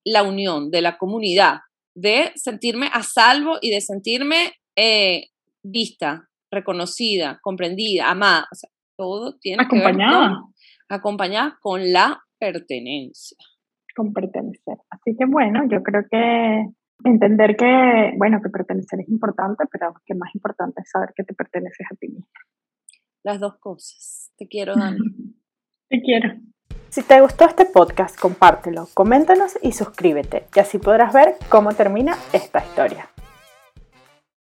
la unión, de la comunidad, de sentirme a salvo y de sentirme eh, vista, reconocida, comprendida, amada. O sea, todo tiene que ver con acompañada con la pertenencia. Con pertenecer. Así que bueno, yo creo que entender que, bueno, que pertenecer es importante, pero que más importante es saber que te perteneces a ti mismo. Las dos cosas. Te quiero, Dani. te quiero. Si te gustó este podcast, compártelo, coméntanos y suscríbete, y así podrás ver cómo termina esta historia.